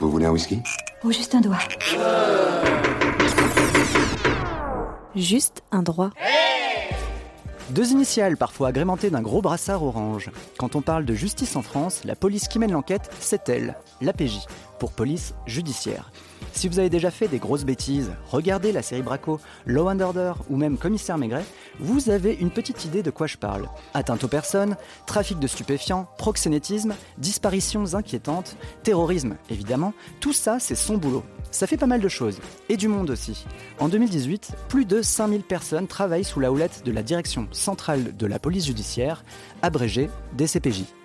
Vous voulez un whisky? Oh, juste un doigt. Juste un droit. Deux initiales parfois agrémentées d'un gros brassard orange. Quand on parle de justice en France, la police qui mène l'enquête, c'est elle, l'APJ, pour police judiciaire. Si vous avez déjà fait des grosses bêtises, regardez la série Braco, Law and Order ou même Commissaire Maigret, vous avez une petite idée de quoi je parle. Atteinte aux personnes, trafic de stupéfiants, proxénétisme, disparitions inquiétantes, terrorisme évidemment, tout ça c'est son boulot. Ça fait pas mal de choses, et du monde aussi. En 2018, plus de 5000 personnes travaillent sous la houlette de la Direction centrale de la police judiciaire, abrégée DCPJ.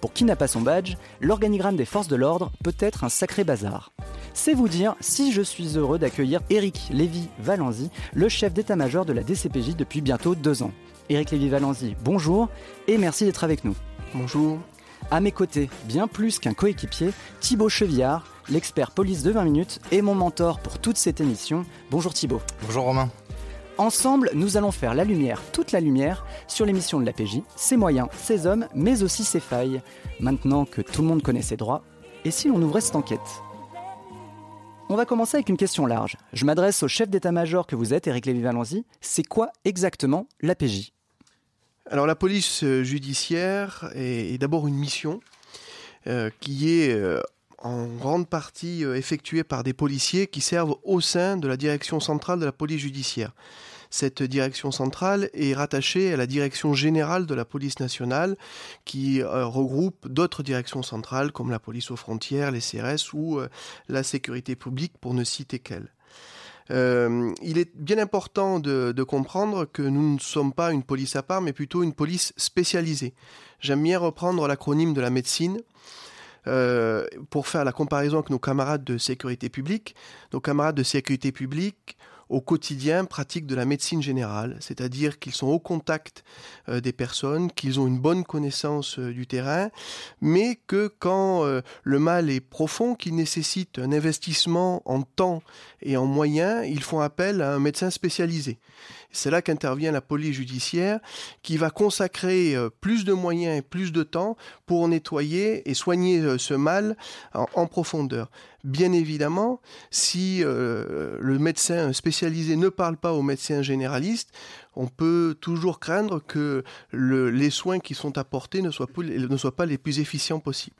Pour qui n'a pas son badge, l'organigramme des forces de l'ordre peut être un sacré bazar. C'est vous dire si je suis heureux d'accueillir Éric Lévy-Valenzy, le chef d'état-major de la DCPJ depuis bientôt deux ans. Éric Lévy-Valenzy, bonjour et merci d'être avec nous. Bonjour. À mes côtés, bien plus qu'un coéquipier, Thibaut Chevillard, l'expert police de 20 minutes et mon mentor pour toute cette émission. Bonjour Thibaut. Bonjour Romain. Ensemble, nous allons faire la lumière, toute la lumière, sur l'émission de l'APJ, ses moyens, ses hommes, mais aussi ses failles. Maintenant que tout le monde connaît ses droits, et si l'on ouvrait cette enquête? On va commencer avec une question large. Je m'adresse au chef d'état-major que vous êtes, Éric Lévy-Valenzy. C'est quoi exactement l'APJ Alors la police euh, judiciaire est, est d'abord une mission euh, qui est euh, en grande partie euh, effectuée par des policiers qui servent au sein de la direction centrale de la police judiciaire. Cette direction centrale est rattachée à la direction générale de la police nationale qui euh, regroupe d'autres directions centrales comme la police aux frontières, les CRS ou euh, la sécurité publique pour ne citer qu'elles. Il est bien important de comprendre que nous ne sommes pas une police à part, mais plutôt une police spécialisée. J'aime bien reprendre l'acronyme de la médecine. Euh, pour faire la comparaison avec nos camarades de sécurité publique, nos camarades de sécurité publique au quotidien pratiquent de la médecine générale, c'est-à-dire qu'ils sont au contact euh, des personnes, qu'ils ont une bonne connaissance euh, du terrain, mais que quand le mal est profond, qu'il nécessite un investissement en temps et en moyens, ils font appel à un médecin spécialisé. C'est là qu'intervient la police judiciaire qui va consacrer euh, plus de moyens et plus de temps pour nettoyer et soigner euh, ce mal en, profondeur. Bien évidemment, si euh, le médecin spécialisé ne parle pas au médecin généraliste, on peut toujours craindre que le, les soins qui sont apportés ne soient, pas les plus efficients possibles.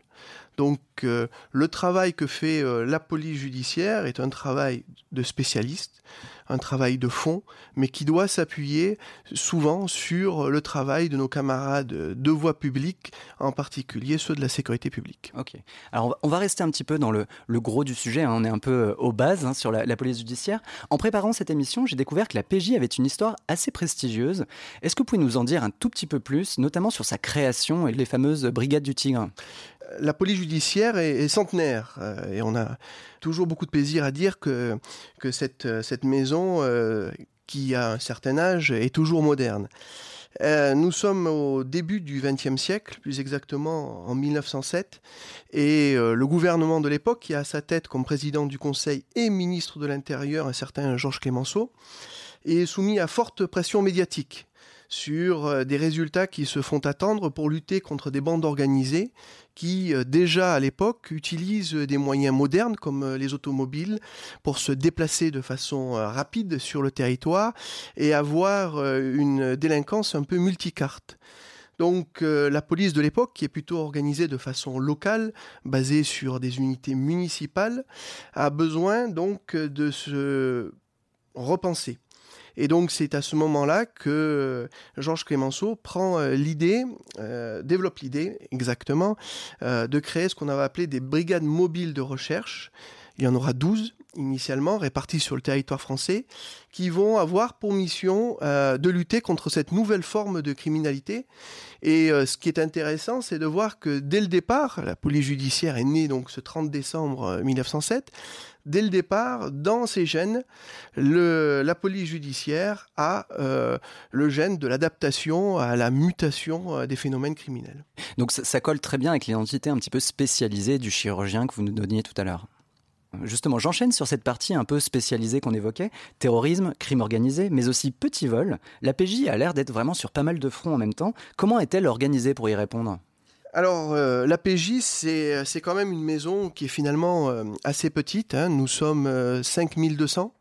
Donc le travail que fait la police judiciaire est un travail de spécialiste, un travail de fond, mais qui doit s'appuyer souvent sur le travail de nos camarades de voie publique, en particulier ceux de la sécurité publique. Ok. Alors on va, rester un petit peu dans le, le gros du sujet, hein. on est un peu euh, aux bases hein, sur la, la police judiciaire. En préparant cette émission, j'ai découvert que la PJ avait une histoire assez prestigieuse. Est-ce que vous pouvez nous en dire un tout petit peu plus, notamment sur sa création et les fameuses brigades du Tigre? La police judiciaire est, centenaire euh, et on a toujours beaucoup de plaisir à dire que, que cette, maison euh, qui a un certain âge est toujours moderne. Euh, nous sommes au début du XXe siècle, plus exactement en 1907, et euh, le gouvernement de l'époque, qui a à sa tête comme président du Conseil et ministre de l'Intérieur un certain Georges Clémenceau, est soumis à forte pression médiatique sur euh, des résultats qui se font attendre pour lutter contre des bandes organisées qui, euh, déjà à l'époque, utilisent des moyens modernes comme euh, les automobiles pour se déplacer de façon rapide sur le territoire et avoir une délinquance un peu multicarte. Donc la police de l'époque, qui est plutôt organisée de façon locale, basée sur des unités municipales, a besoin donc de se repenser. Et donc c'est à ce moment-là que Georges Clémenceau prend euh, l'idée, euh, développe l'idée exactement, euh, de créer ce qu'on avait appelé des brigades mobiles de recherche. Il y en aura 12 initialement répartis sur le territoire français, qui vont avoir pour mission euh, de lutter contre cette nouvelle forme de criminalité. Et euh, ce qui est intéressant, c'est de voir que dès le départ, la police judiciaire est née donc ce 30 décembre 1907, dès le départ, dans ces gènes, la police judiciaire a euh, le gène de l'adaptation à la mutation euh, des phénomènes criminels. Donc ça, ça colle très bien avec l'identité un petit peu spécialisée du chirurgien que vous nous donniez tout à l'heure. Justement, j'enchaîne sur cette partie un peu spécialisée qu'on évoquait, terrorisme, crime organisé, mais aussi petit vol. La PJ a l'air d'être vraiment sur pas mal de fronts en même temps. Comment est-elle organisée pour y répondre? Alors, euh, la c'est c'est quand même une maison qui est finalement euh, assez petite. hein. Nous sommes euh, 5200.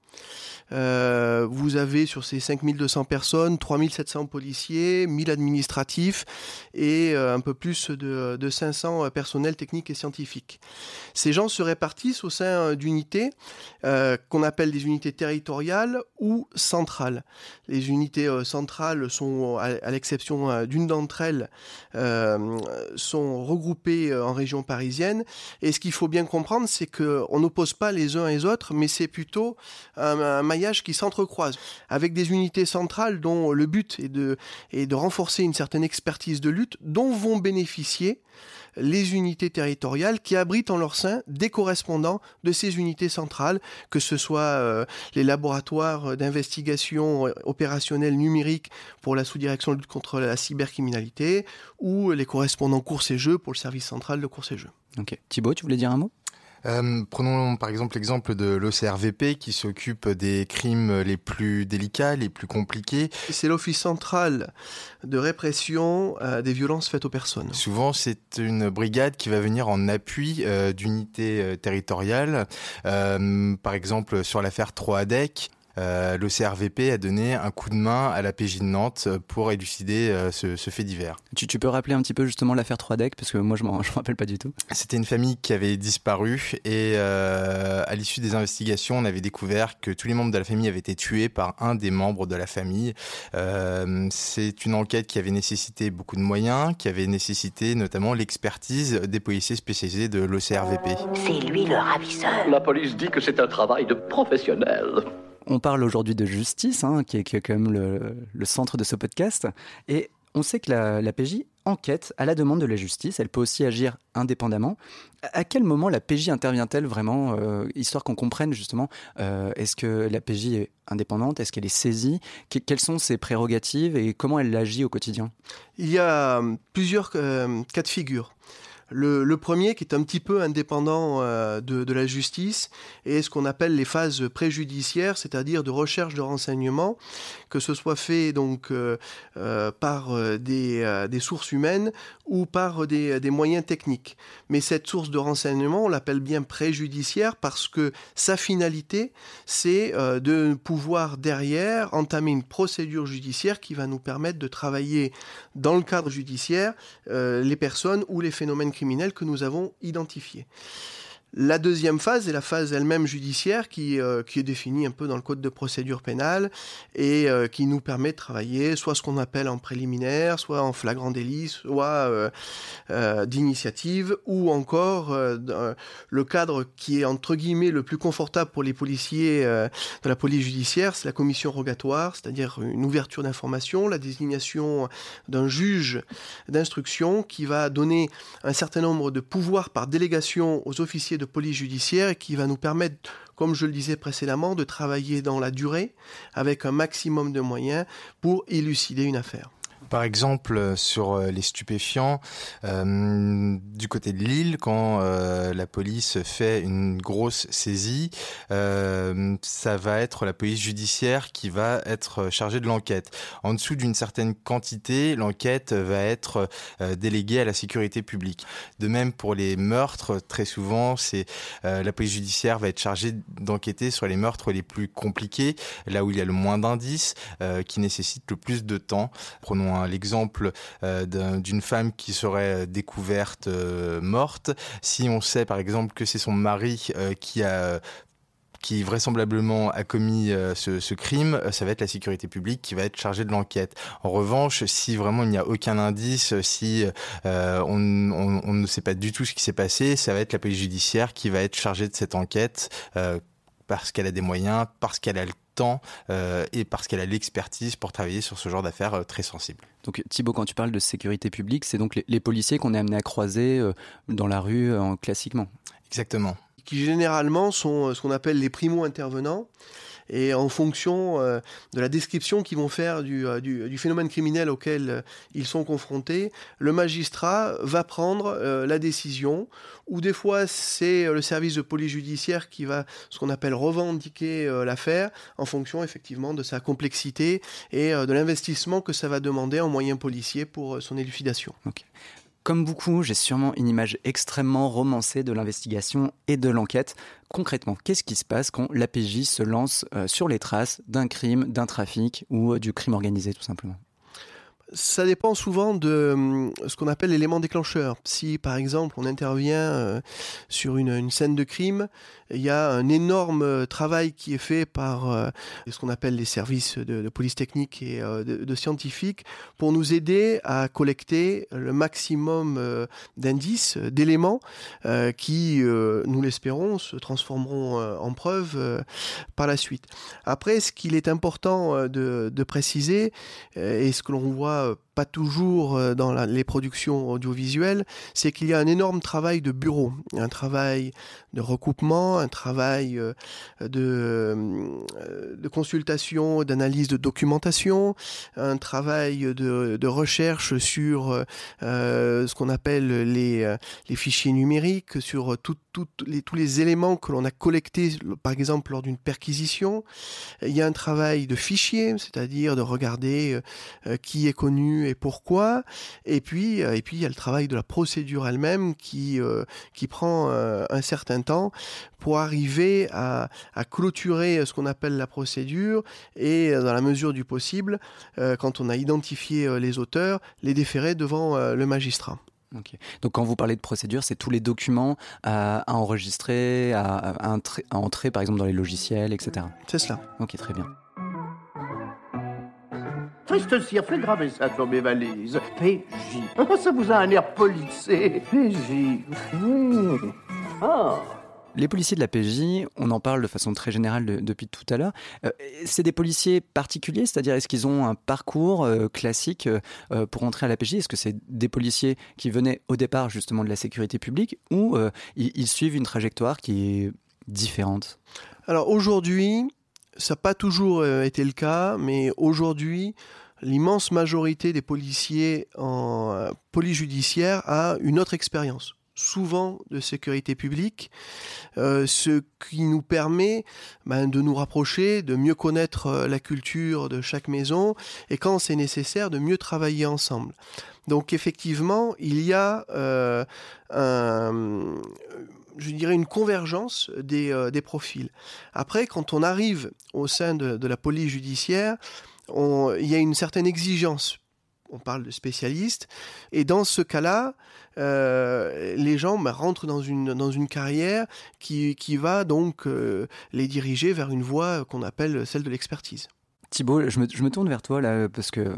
Euh, vous avez sur ces 5200 personnes 3700 policiers, 1000 administratifs et euh, un peu plus de, de 500 personnels techniques et scientifiques. Ces gens se répartissent au sein euh, d'unités euh, qu'on appelle des unités territoriales ou centrales. Les unités euh, centrales sont, à, l'exception euh, d'une d'entre elles, euh, sont regroupées euh, en région parisienne. Et ce qu'il faut bien comprendre, c'est qu'on n'oppose pas les uns et les autres, mais c'est plutôt un maillage qui s'entrecroise, avec des unités centrales dont le but est de, est de renforcer une certaine expertise de lutte, dont vont bénéficier les unités territoriales qui abritent en leur sein des correspondants de ces unités centrales, que ce soit euh, les laboratoires d'investigation opérationnelle numérique pour la sous-direction de lutte contre la cybercriminalité ou les correspondants courses et jeux pour le service central de courses et jeux. Ok. Thibaut, tu voulais dire un mot? Euh, prenons par exemple l'exemple de l'OCRVP qui s'occupe des crimes les plus délicats, les plus compliqués. C'est l'Office central de répression euh, des violences faites aux personnes. Souvent, c'est une brigade qui va venir en appui euh, d'unités territoriales. Par exemple, sur l'affaire Troadec, euh, l'OCRVP a donné un coup de main à la PJ de Nantes pour élucider euh, ce, ce fait divers. tu, tu peux rappeler un petit peu justement l'affaire 3DEC parce que moi je m'en je m'en rappelle pas du tout. C'était une famille qui avait disparu et euh, à l'issue des investigations, on avait découvert que tous les membres de la famille avaient été tués par un des membres de la famille. Euh, C'est une enquête qui avait nécessité beaucoup de moyens, qui avait nécessité notamment l'expertise des policiers spécialisés de l'OCRVP. C'est lui le ravisseur. La police dit que c'est un travail de professionnel. On parle aujourd'hui de justice, hein, qui, est, quand même le, centre de ce podcast. Et on sait que la, PJ enquête à la demande de la justice. Elle peut aussi agir indépendamment. À quel moment la PJ intervient-elle vraiment, euh, histoire qu'on comprenne justement, euh, est-ce que la PJ est indépendante, est-ce qu'elle est saisie, Que- quelles sont ses prérogatives et comment elle agit au quotidien? Il y a euh, plusieurs cas de figure. Le, premier, qui est un petit peu indépendant euh, de, la justice, est ce qu'on appelle les phases préjudiciaires, c'est-à-dire de recherche de renseignements, que ce soit fait donc euh, euh, par des, sources humaines ou par des, moyens techniques. Mais cette source de renseignement, on l'appelle bien préjudiciaire parce que sa finalité, c'est de pouvoir derrière entamer une procédure judiciaire qui va nous permettre de travailler dans le cadre judiciaire les personnes ou les phénomènes criminels que nous avons identifiés. La deuxième phase est la phase elle-même judiciaire qui, euh, qui est définie un peu dans le code de procédure pénale et euh, qui nous permet de travailler soit ce qu'on appelle en préliminaire, soit en flagrant délit, soit euh, d'initiative ou encore le cadre qui est entre guillemets le plus confortable pour les policiers de la police judiciaire, c'est la commission rogatoire, c'est-à-dire une ouverture d'information, la désignation d'un juge d'instruction qui va donner un certain nombre de pouvoirs par délégation aux officiers de police judiciaire qui va nous permettre, comme je le disais précédemment, de travailler dans la durée avec un maximum de moyens pour élucider une affaire. Par exemple, euh, sur euh, les stupéfiants, euh, du côté de Lille, quand la police fait une grosse saisie, ça va être la police judiciaire qui va être chargée de l'enquête. En dessous d'une certaine quantité, l'enquête va être déléguée à la sécurité publique. De même pour les meurtres, très souvent, c'est la police judiciaire va être chargée d'enquêter sur les meurtres les plus compliqués, là où il y a le moins d'indices, qui nécessitent le plus de temps. L'exemple euh, d'un- d'une femme qui serait découverte euh, morte. Si on sait par exemple que c'est son mari euh, qui a qui vraisemblablement a commis euh, ce, crime, euh, ça va être la sécurité publique qui va être chargée de l'enquête. En revanche, si vraiment il n'y a aucun indice, si euh, on, ne sait pas du tout ce qui s'est passé, ça va être la police judiciaire qui va être chargée de cette enquête. euh, parce qu'elle a des moyens, parce qu'elle a le temps euh, et parce qu'elle a l'expertise pour travailler sur ce genre d'affaires euh, très sensibles. Donc Thibault, quand tu parles de sécurité publique, c'est donc les, les policiers qu'on est amené à croiser euh, dans la rue classiquement? Exactement. Qui généralement sont euh, ce qu'on appelle les primo-intervenants. Et en fonction euh, de la description qu'ils vont faire du, euh, du- phénomène criminel auquel ils sont confrontés, le magistrat va prendre la décision, ou des fois c'est le service de police judiciaire qui va ce qu'on appelle revendiquer l'affaire en fonction effectivement de sa complexité et de l'investissement que ça va demander en moyens policiers pour son élucidation. Comme beaucoup, j'ai sûrement une image extrêmement romancée de l'investigation et de l'enquête. Concrètement, qu'est-ce qui se passe quand l'APJ se lance euh, sur les traces d'un crime, d'un trafic ou euh, du crime organisé tout simplement? Ça dépend souvent de hum, ce qu'on appelle l'élément déclencheur. Si par exemple on intervient euh, sur une, scène de crime, il y a un énorme euh, travail qui est fait par euh, ce qu'on appelle les services de, police technique et de, scientifiques pour nous aider à collecter le maximum d'indices, d'éléments qui, nous l'espérons, se transformeront en preuves par la suite. Après, ce qu'il est important de, préciser, et ce que l'on voit euh, pas toujours euh, dans les productions audiovisuelles, c'est qu'il y a un énorme travail de bureau, un travail de recoupement, un travail euh, de, consultation, d'analyse de documentation, un travail de, recherche sur ce qu'on appelle les, fichiers numériques, sur tous les éléments que l'on a collectés, par exemple lors d'une perquisition. Il y a un travail de fichier, c'est-à-dire de regarder qui est connu et pourquoi. Et puis, euh, et puis il y a le travail de la procédure elle-même qui, euh, qui prend euh, un certain temps pour arriver à, à clôturer ce qu'on appelle la procédure et, dans la mesure du possible, euh, quand on a identifié les auteurs, les déférer devant le magistrat. Donc quand vous parlez de procédure, c'est tous les documents à, à enregistrer, à, à entrer, à entrer par exemple dans les logiciels, etc. C'est cela. Ok, très bien. Triste cire, fais graver ça sur mes valises. PJ. Oh, ça vous a un air policé. PJ. Mmh. Ah. Les policiers de la PJ, on en parle de façon très générale de- depuis tout à l'heure. Euh, c'est des policiers particuliers, c'est-à-dire est-ce qu'ils ont un parcours euh, classique euh, pour entrer à la PJ Est-ce que c'est des policiers qui venaient au départ justement de la sécurité publique ou euh, ils, ils suivent une trajectoire qui est différente? Alors aujourd'hui, ça n'a pas toujours euh, été le cas, mais aujourd'hui, l'immense majorité des policiers en euh, police a une autre expérience souvent de sécurité publique, euh, ce qui nous permet ben, de nous rapprocher, de mieux connaître la culture de chaque maison et quand c'est nécessaire de mieux travailler ensemble. Donc effectivement, il y a un, je dirais une convergence des, euh, des profils. Après, quand on arrive au sein de, la police judiciaire, il y a une certaine exigence. On parle de spécialistes. Et dans ce cas-là, euh, les gens ben, rentrent dans une, carrière qui, qui va donc euh, les diriger vers une voie qu'on appelle celle de l'expertise. Thibault, je me, tourne vers toi là parce que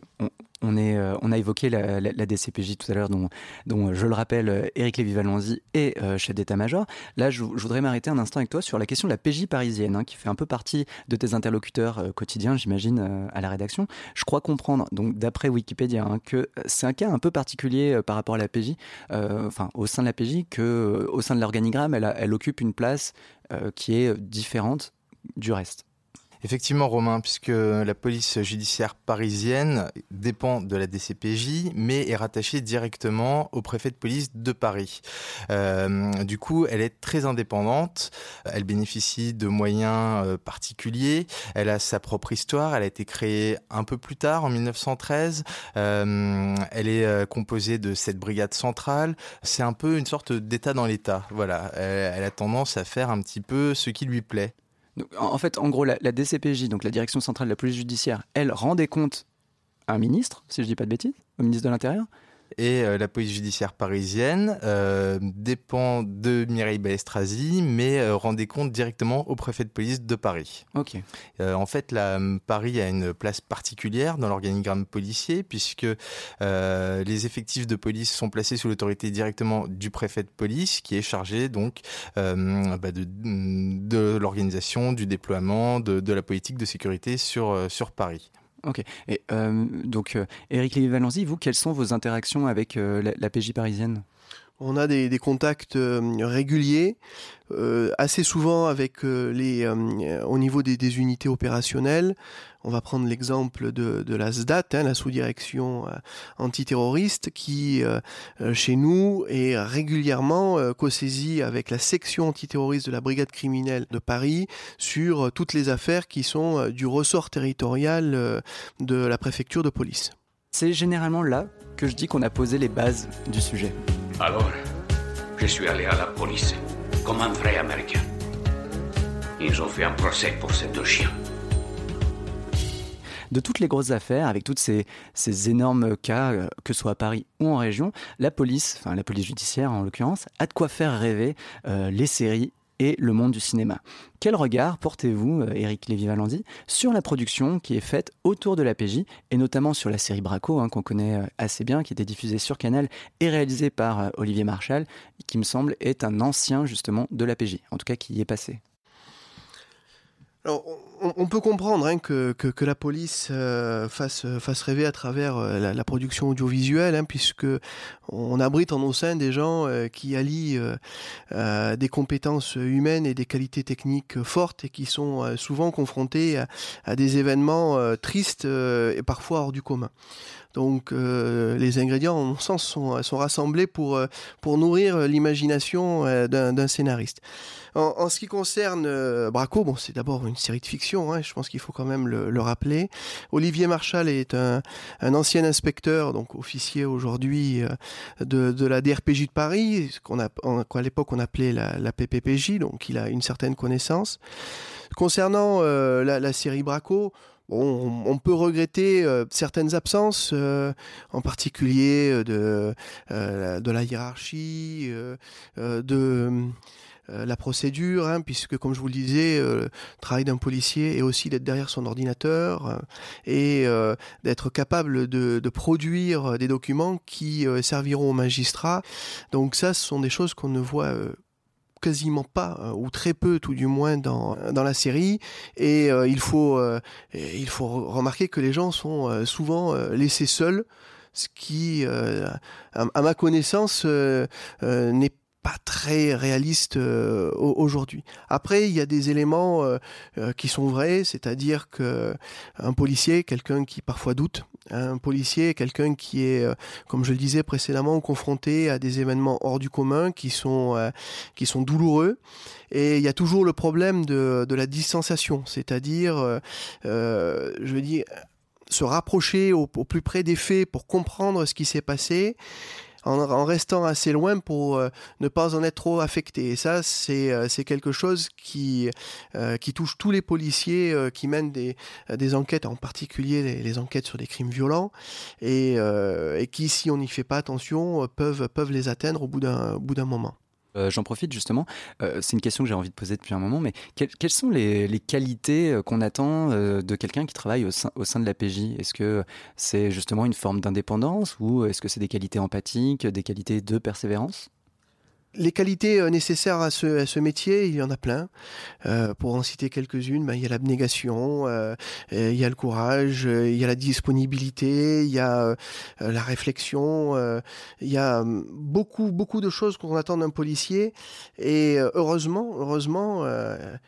on, euh, a évoqué la, DCPJ tout à l'heure, dont, dont, je le rappelle, euh, Éric Lévy-Valenzy est euh, chef d'état-major. Là, je, voudrais m'arrêter un instant avec toi sur la question de la PJ parisienne, hein, qui fait un peu partie de tes interlocuteurs euh, quotidiens, j'imagine, euh, à la rédaction. Je crois comprendre, donc d'après Wikipédia, hein, que c'est un cas un peu particulier euh, par rapport à la PJ, euh, enfin au sein de la PJ, que euh, au sein de l'organigramme, elle, occupe une place euh, qui est différente du reste. Effectivement, Romain, puisque la police judiciaire parisienne dépend de la DCPJ, mais est rattachée directement au préfet de police de Paris. Euh, du coup, elle est très indépendante, elle bénéficie de moyens euh, particuliers, elle a sa propre histoire, elle a été créée un peu plus tard, en 1913, Euh, elle est composée de cette brigade centrale, c'est un peu une sorte d'état dans l'état, voilà, elle a tendance à faire un petit peu ce qui lui plaît. En fait, en gros, la, la DCPJ, donc la Direction centrale de la police judiciaire, elle rend des comptes à un ministre, si je dis pas de bêtises, au ministre de l'Intérieur. Et euh, la police judiciaire parisienne euh, dépend de Mireille Baestrazi, mais euh, rend des comptes directement au préfet de police de Paris. Ok. Euh, en fait, la, Paris a une place particulière dans l'organigramme policier, puisque les effectifs de police sont placés sous l'autorité directement du préfet de police, qui est chargé donc bah, de, de l'organisation, du déploiement, de, de la politique de sécurité sur, sur Paris. Ok. Et euh, donc, euh, Éric Lévy-Valenzy, vous, quelles sont vos interactions avec euh, la, la PJ parisienne? On a des, contacts euh, réguliers, euh, assez souvent avec euh, les, au niveau des, unités opérationnelles. On va prendre l'exemple de, la SDAT, hein, la sous-direction antiterroriste, qui chez nous est régulièrement co-saisie avec la section antiterroriste de la brigade criminelle de Paris sur toutes les affaires qui sont du ressort territorial de la préfecture de police. C'est généralement là que je dis qu'on a posé les bases du sujet. Alors, je suis allé à la police, comme un vrai Américain. Ils ont fait un procès pour ces deux chiens. De toutes les grosses affaires, avec tous ces, énormes cas, euh, que ce soit à Paris ou en région, la police, enfin la police judiciaire en l'occurrence, a de quoi faire rêver euh, les séries et le monde du cinéma. Quel regard portez-vous, euh, Éric Lévy-Valendy, sur la production qui est faite autour de la PJ, et notamment sur la série Braco, hein, qu'on connaît euh, assez bien, qui était diffusée sur Canal et réalisée par euh, Olivier Marchal, qui me semble est un ancien justement de la PJ, en tout cas qui y est passé? On peut comprendre hein, que, que, la police euh, fasse, fasse rêver à travers euh, la, production audiovisuelle, hein, puisque on abrite en nos sein des gens euh, qui allient des compétences humaines et des qualités techniques fortes et qui sont souvent confrontés à, des événements tristes et parfois hors du commun. Donc les ingrédients, en mon sens, sont, sont rassemblés pour, pour nourrir l'imagination d'un scénariste. En, ce qui concerne Braco, bon, c'est d'abord une série de fiction, hein, je pense qu'il faut quand même le, le, rappeler. Olivier Marchal est un, ancien inspecteur, donc officier aujourd'hui euh, de, la DRPJ de Paris, qu'on qu'à l'époque on appelait la, PPPJ, donc il a une certaine connaissance. Concernant euh, la, série Braco, on, peut regretter euh, certaines absences, en particulier de, de la hiérarchie, de la procédure, hein, puisque comme je vous le disais, le travail d'un policier est aussi d'être derrière son ordinateur et d'être capable de, produire des documents qui serviront aux magistrats. Donc ça, ce sont des choses qu'on ne voit quasiment pas euh, ou très peu tout du moins dans, dans la série et euh, il faut euh, il faut remarquer que les gens sont euh, souvent euh, laissés seuls ce qui à, ma connaissance n'est pas très réaliste euh, aujourd'hui. Après, il y a des éléments euh, euh, qui sont vrais, c'est-à-dire que un policier, quelqu'un qui parfois doute, un policier, quelqu'un qui est, comme je le disais précédemment, confronté à des événements hors du commun qui sont qui sont douloureux. Et il y a toujours le problème de, la distanciation, c'est-à-dire, je veux dire se rapprocher au, plus près des faits pour comprendre ce qui s'est passé en, restant assez loin pour euh, ne pas en être trop affecté. Et ça, c'est euh, quelque chose qui, euh, qui touche tous les policiers qui mènent des, enquêtes, en particulier les, enquêtes sur des crimes violents, et, qui, si on n'y fait pas attention, peuvent les atteindre au bout d'un moment. Euh, J'en profite justement, euh, c'est une question que j'ai envie de poser depuis un moment, mais quelles, sont les, qualités euh, qu'on attend de quelqu'un qui travaille au sein, au sein de la PJ Est-ce que c'est justement une forme d'indépendance ou est-ce que c'est des qualités empathiques, des qualités de persévérance? Les qualités euh, nécessaires à ce, métier, il y en a plein. Euh, pour en citer quelques-unes, ben, il y a l'abnégation, euh, il y a le courage, il y a la disponibilité, il y a la réflexion, il y a hum, beaucoup, beaucoup de choses qu'on attend d'un policier. Et heureusement, heureusement,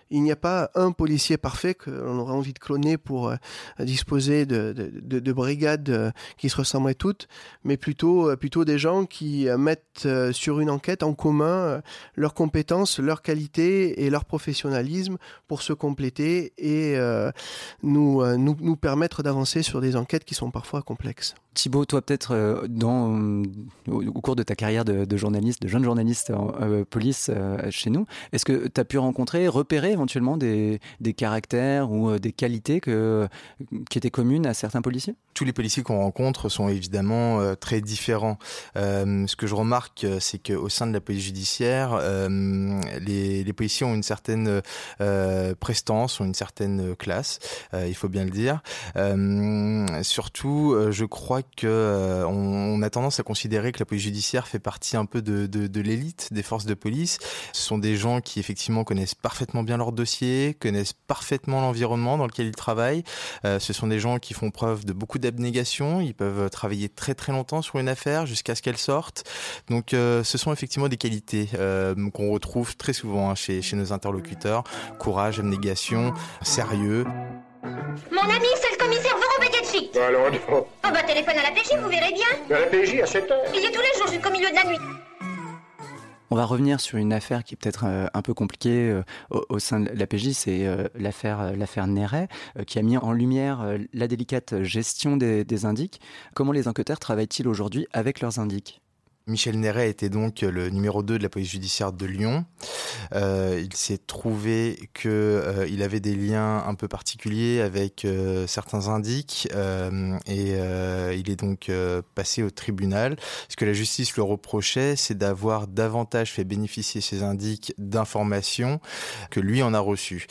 il n'y a pas un policier parfait qu'on aurait envie de cloner pour disposer de, de, brigades qui se ressembleraient toutes, mais plutôt, plutôt des gens qui mettent sur une enquête en commun commun leurs compétences, leurs qualités et leur professionnalisme pour se compléter et nous, nous, nous permettre d'avancer sur des enquêtes qui sont parfois complexes. Thibaut, toi peut-être euh, dans au, cours de ta carrière de, journaliste, de jeune journaliste en euh, police euh, chez nous, est-ce que tu as pu rencontrer, repérer éventuellement des, des caractères ou des qualités que, qui étaient communes à certains policiers? Tous les policiers qu'on rencontre sont évidemment très différents. ce que je remarque, c'est qu'au sein de la police judiciaire, les, les, policiers ont une certaine prestance, ont une certaine classe, il faut bien le dire. surtout, je crois que euh, on, a tendance à considérer que la police judiciaire fait partie un peu de, l'élite des forces de police. Ce sont des gens qui effectivement connaissent parfaitement bien leur dossier, connaissent parfaitement l'environnement dans lequel ils travaillent. Euh, ce sont des gens qui font preuve de beaucoup d'abnégation. Ils peuvent travailler très très longtemps sur une affaire jusqu'à ce qu'elle sorte. Donc euh, ce sont effectivement des qualités qu'on retrouve très souvent hein, chez, chez nos interlocuteurs. Courage, abnégation, sérieux. Mon ami, c'est le commissaire. Oh bah téléphone à la PJ, vous verrez bien. À la PJ à 7 heures Il y est tous les jours jusqu'au milieu de la nuit. On va revenir sur une affaire qui est peut-être euh, un peu compliquée euh, au, sein de la PJ, c'est euh, l'affaire l'affaire Néret, qui a mis en lumière la délicate gestion des, des indices. Comment les enquêteurs travaillent-ils aujourd'hui avec leurs indices Michel Néret était donc le numéro 2 de la police judiciaire de Lyon. Euh, il s'est trouvé qu'il euh, il avait des liens un peu particuliers avec euh, certains indiques et il est donc passé au tribunal. Ce que la justice le reprochait, c'est d'avoir davantage fait bénéficier ces indiques d'informations que lui en a reçu.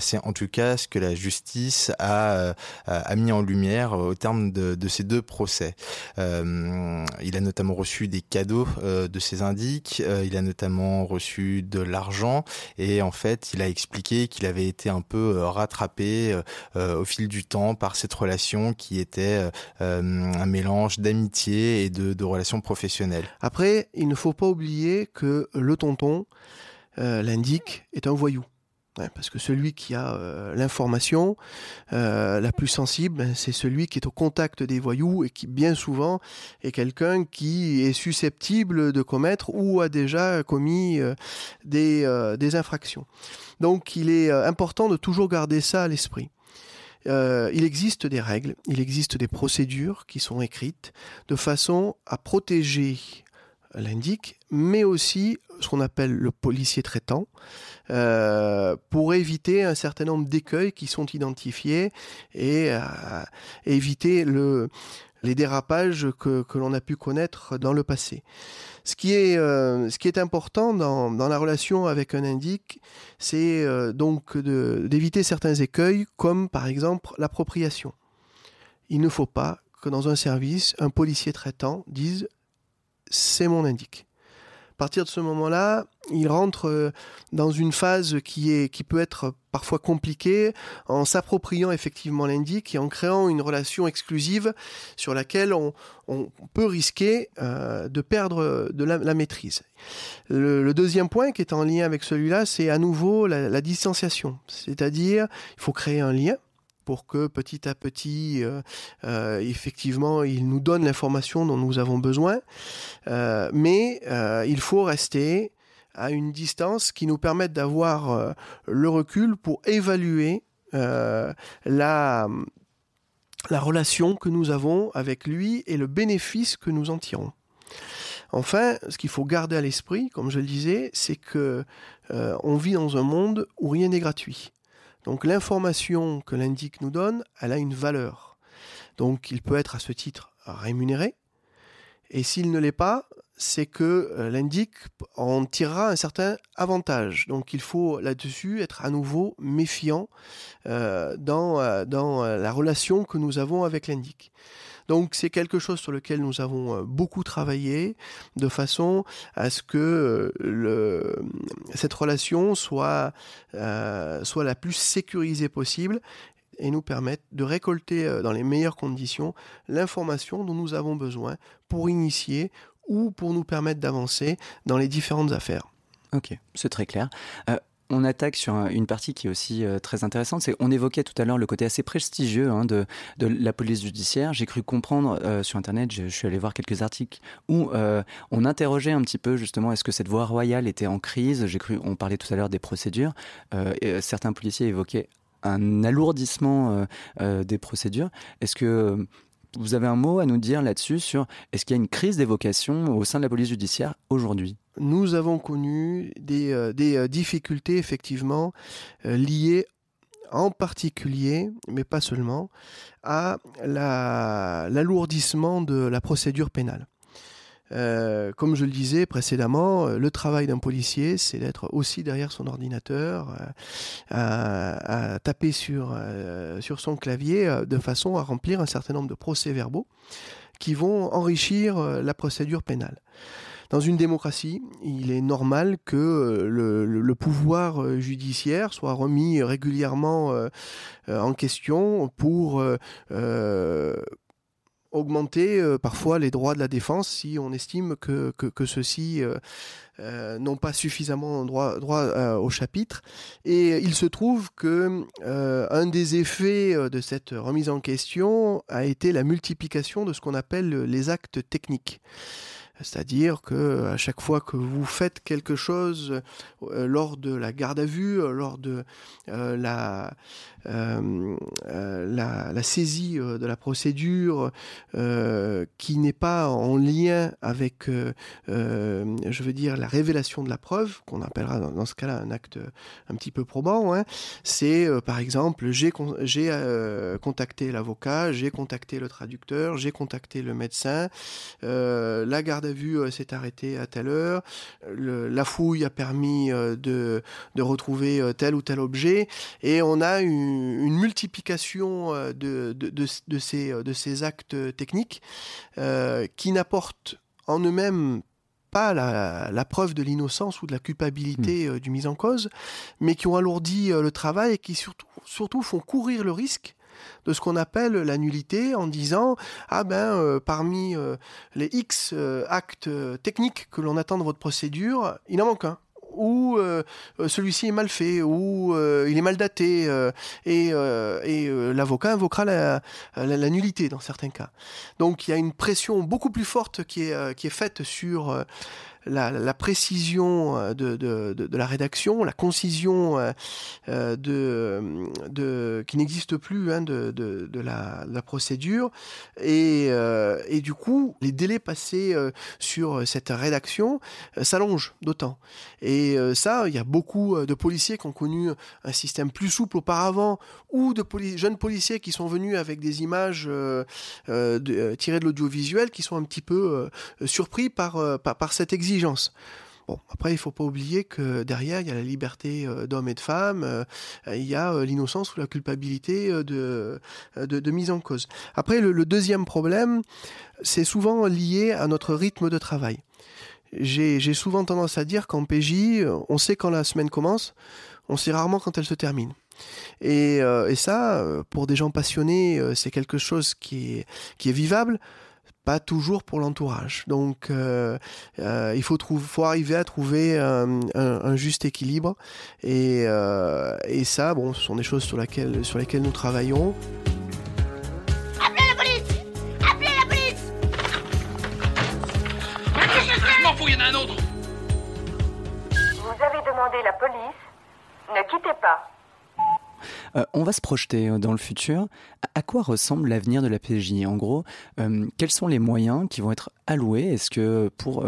c'est en tout cas ce que la justice a, a mis en lumière au terme de, de ces deux procès. il a notamment reçu des des cadeaux euh, de ses indiques. Euh, il a notamment reçu de l'argent et en fait, il a expliqué qu'il avait été un peu euh, rattrapé au fil du temps par cette relation qui était un mélange d'amitié et de, de relations professionnelles. Après, il ne faut pas oublier que le tonton, l'indique, est un voyou parce que celui qui a euh, l'information euh, la plus sensible, ben, c'est celui qui est au contact des voyous et qui bien souvent est quelqu'un qui est susceptible de commettre ou a déjà commis euh, des, des, infractions. Donc il est important de toujours garder ça à l'esprit. il existe des règles, il existe des procédures qui sont écrites de façon à protéger l'indique, mais aussi ce qu'on appelle le policier traitant, euh, pour éviter un certain nombre d'écueils qui sont identifiés et euh, éviter le, les dérapages que, l'on a pu connaître dans le passé. Ce qui est, euh, ce qui est important dans, dans, la relation avec un indique, c'est donc d'éviter certains écueils, comme par exemple l'appropriation. Il ne faut pas que dans un service, un policier traitant dise c'est mon indique. À partir de ce moment-là, il rentre euh, dans une phase qui, est, qui peut être parfois compliquée en s'appropriant effectivement l'indique et en créant une relation exclusive sur laquelle on, peut risquer euh, de perdre de la, maîtrise. Le, deuxième point qui est en lien avec celui-là, c'est à nouveau la, la distanciation. C'est-à-dire, il faut créer un lien pour que petit à petit, euh, euh, effectivement, il nous donne l'information dont nous avons besoin. Euh, mais il faut rester à une distance qui nous permette d'avoir le recul pour évaluer la, la relation que nous avons avec lui et le bénéfice que nous en tirons. Enfin, ce qu'il faut garder à l'esprit, comme je le disais, c'est que on vit dans un monde où rien n'est gratuit. Donc l'information que l'indique nous donne, elle a une valeur. Donc il peut être à ce titre rémunéré. Et s'il ne l'est pas, c'est que euh, l'indique en tirera un certain avantage. Donc il faut là-dessus être à nouveau méfiant euh, dans, euh, dans la relation que nous avons avec l'indique. Donc c'est quelque chose sur lequel nous avons euh, beaucoup travaillé de façon à ce que euh, cette relation soit, euh, soit la plus sécurisée possible et nous permette de récolter dans les meilleures conditions l'information dont nous avons besoin pour initier ou pour nous permettre d'avancer dans les différentes affaires. Ok, c'est très clair. On attaque sur une partie qui est aussi euh, très intéressante. C'est on évoquait tout à l'heure le côté assez prestigieux hein, de, la police judiciaire. J'ai cru comprendre euh, sur internet, je, suis allé voir quelques articles où euh, on interrogeait un petit peu justement est-ce que cette voie royale était en crise? J'ai cru, on parlait tout à l'heure des procédures. Et certains policiers évoquaient un alourdissement des procédures. Est-ce que vous avez un mot à nous dire là-dessus sur est-ce qu'il y a une crise des vocations au sein de la police judiciaire aujourd'hui? Nous avons connu des, euh, euh, difficultés effectivement euh, liées en particulier, mais pas seulement, à l'alourdissement de la procédure pénale. Euh, comme je le disais précédemment, euh, le travail d'un policier, c'est d'être aussi derrière son ordinateur, euh, à, taper sur, sur son clavier de façon à remplir un certain nombre de procès-verbaux qui vont enrichir la procédure pénale. Dans une démocratie, il est normal que le, pouvoir judiciaire soit remis régulièrement en question pour augmenter euh, parfois les droits de la défense si on estime que, ceux-ci euh, euh, n'ont pas suffisamment droit, droit au chapitre. Et il se trouve que un des effets de cette remise en question a été la multiplication de ce qu'on appelle les actes techniques. C'est-à-dire que à chaque fois que vous faites quelque chose lors de la garde à vue, lors de la, euh, euh, la, saisie euh, de la procédure qui n'est pas en lien avec, je veux dire, la révélation de la preuve, qu'on appellera dans, ce cas-là un acte un petit peu probant, hein. c'est par exemple, j'ai contacté l'avocat, j'ai contacté le traducteur, j'ai contacté le médecin, la garde à vue s'est arrêtée à telle heure, la fouille a permis de, de retrouver tel ou tel objet, et on a une une multiplication euh, de, de, ces, de ces actes techniques euh, qui n'apportent en eux-mêmes pas la, preuve de l'innocence ou de la culpabilité hmm. euh, du mis en cause, mais qui ont alourdi le travail et qui surtout, surtout font courir le risque de ce qu'on appelle la nullité en disant ah ben parmi les X actes techniques que l'on attend de votre procédure, il en manque un ou euh, euh, celui-ci est mal fait, ou euh, il est mal daté, et, l'avocat invoquera la, nullité dans certains cas. Donc il y a une pression beaucoup plus forte qui est, qui est faite sur la, précision euh, de, la rédaction, la concision euh, euh, de, qui n'existe plus hein, de, la, procédure, et, du coup, les délais passés sur cette rédaction s'allongent d'autant. Et ça, il y a beaucoup de policiers qui ont connu un système plus souple auparavant, ou de jeunes policiers qui sont venus avec des images tirées de l'audiovisuel qui sont un petit peu surpris par, par cette exigence Bon, après, il ne faut pas oublier que derrière, il y a la liberté euh, d'hommes et de femmes, euh, il y a euh, l'innocence ou la culpabilité de, de, mise en cause. Après, le, deuxième problème, c'est souvent lié à notre rythme de travail. J'ai souvent tendance à dire qu'en PJ, on sait quand la semaine commence, on sait rarement quand elle se termine. Et, et ça, pour des gens passionnés, c'est quelque chose qui qui est vivable pas toujours pour l'entourage. Donc, euh, euh, il faut, trouver, faut arriver à trouver un, juste équilibre. Et, euh, et, ça, bon, ce sont des choses sur, laquelle, sur lesquelles nous travaillons. Appelez la police Appelez la police Je m'en fous, il y en a un autre Vous avez demandé la police. Ne quittez pas. Euh, on va se projeter euh, dans le futur. À quoi ressemble l'avenir de la PJ En gros, euh, quels sont les moyens qui vont être alloués? Est-ce que pour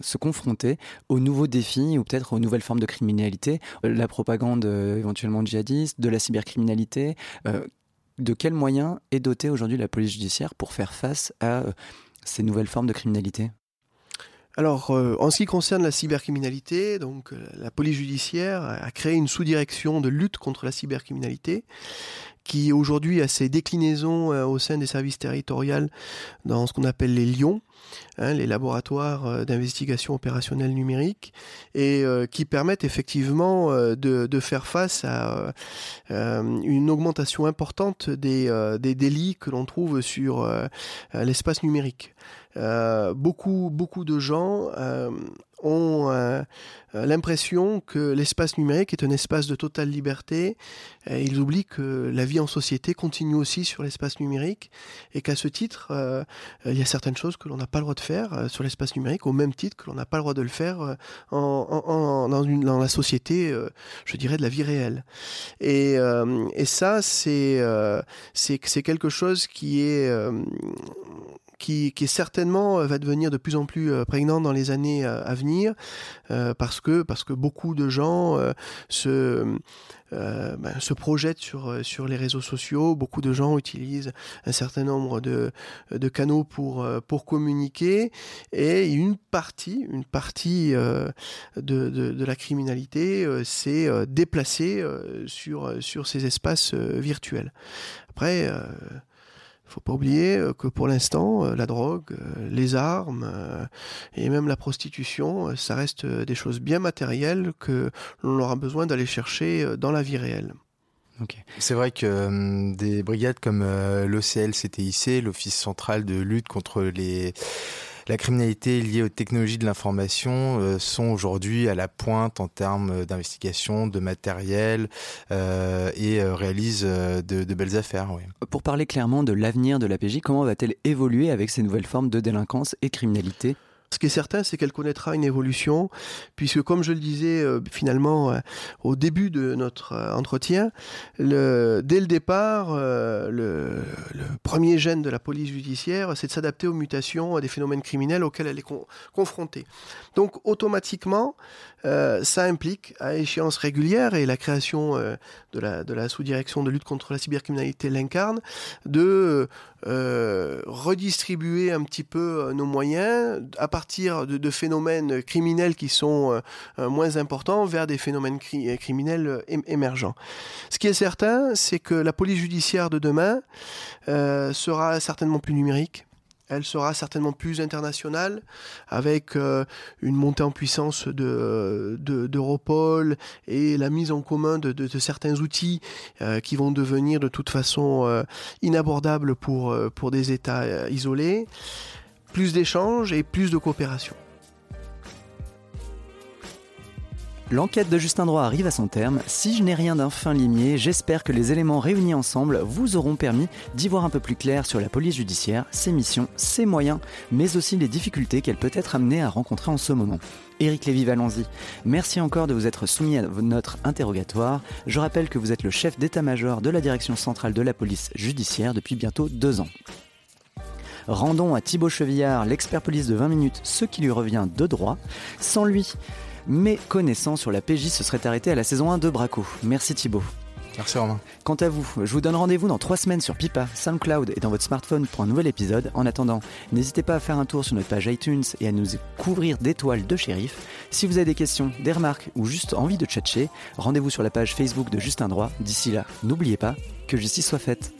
se confronter aux nouveaux défis ou peut-être aux nouvelles formes de criminalité, la propagande éventuellement djihadiste, de la cybercriminalité. de quels moyens est dotée aujourd'hui la police judiciaire pour faire face à ces nouvelles formes de criminalité? Alors, euh, en ce qui concerne la cybercriminalité, euh, la police judiciaire a créé une sous-direction de lutte contre la cybercriminalité qui aujourd'hui a ses déclinaisons euh, au sein des services territoriaux dans ce qu'on appelle les Lions, hein, les laboratoires d'investigation opérationnelle numérique, et qui permettent effectivement de, faire face à une augmentation importante des, des délits que l'on trouve sur l'espace numérique. Euh, beaucoup, beaucoup de gens euh, ont euh, euh, l'impression que l'espace numérique est un espace de totale liberté. Ils oublient que la vie en société continue aussi sur l'espace numérique et qu'à ce titre, euh, il y a certaines choses que l'on n'a pas le droit de faire sur l'espace numérique au même titre que l'on n'a pas le droit de le faire dans, la société, je dirais, de la vie réelle. Et, ça, c'est quelque chose qui est qui, qui certainement euh, va devenir de plus en plus euh, prégnant dans les années euh, à venir, parce que parce que beaucoup de gens se ben, se projettent sur, sur les réseaux sociaux. Beaucoup de gens utilisent un certain nombre de, de canaux pour, pour communiquer. Et une partie, une partie de, de, de, la criminalité s'est déplacée sur, sur ces espaces virtuels. Après, faut pas oublier euh, que pour l'instant, euh, la drogue, euh, les armes et même la prostitution, ça reste des choses bien matérielles que l'on aura besoin d'aller chercher dans la vie réelle. C'est vrai que des brigades comme l'OCL-CTIC, l'Office central de lutte contre les la criminalité liée aux technologies de l'information euh, sont aujourd'hui à la pointe en termes d'investigation, de matériel euh, et euh, réalisent de, belles affaires. Pour parler clairement de l'avenir de l'APJ, comment va-t-elle évoluer avec ces nouvelles formes de délinquance et criminalité? Ce qui est certain, c'est qu'elle connaîtra une évolution, puisque comme je le disais euh, finalement euh, au début de notre euh, entretien, dès le départ, le, premier gène de la police judiciaire, c'est de s'adapter aux mutations, à des phénomènes criminels auxquels elle est confrontée. Donc automatiquement, ça implique à échéance régulière, et la création de la, de la sous-direction de lutte contre la cybercriminalité l'incarne, de redistribuer un petit peu nos moyens à de, phénomènes criminels qui sont euh, euh, moins importants vers des phénomènes euh, criminels émergents. Ce qui est certain, c'est que la police judiciaire de demain sera certainement plus numérique. Elle sera certainement plus internationale, avec une montée en puissance de d'Europol et la mise en commun de, de, certains outils qui vont devenir de toute façon inabordables pour des États isolés plus d'échanges et plus de coopération. L'enquête de Justin Droit arrive à son terme. Si je n'ai rien d'un fin limier, j'espère que les éléments réunis ensemble vous auront permis d'y voir un peu plus clair sur la police judiciaire, ses missions, ses moyens, mais aussi les difficultés qu'elle peut être amenée à rencontrer en ce moment. Éric Lévy-Valenzy, merci encore de vous être soumis à notre interrogatoire. Je rappelle que vous êtes le chef d'état-major de la direction centrale de la police judiciaire depuis bientôt deux ans. Rendons à Thibaut Chevillard, l'expert police de 20 minutes, ce qui lui revient de droit. Sans lui, mes connaissances sur la PJ se seraient arrêtées à la saison 1 de Braco. Merci Thibaut. Merci Romain. Quant à vous, je vous donne rendez-vous dans trois semaines sur Pipa, SoundCloud et dans votre smartphone pour un nouvel épisode. En attendant, n'hésitez pas à faire un tour sur notre page iTunes et à nous couvrir d'étoiles de shérif. Si vous avez des questions, des remarques ou juste envie de tchatcher, rendez-vous sur la page Facebook de Justin Droit. D'ici là, n'oubliez pas que justice soit faite.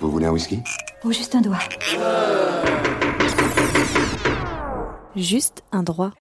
Vous voulez un whisky? Ou juste un doigt. Juste un droit.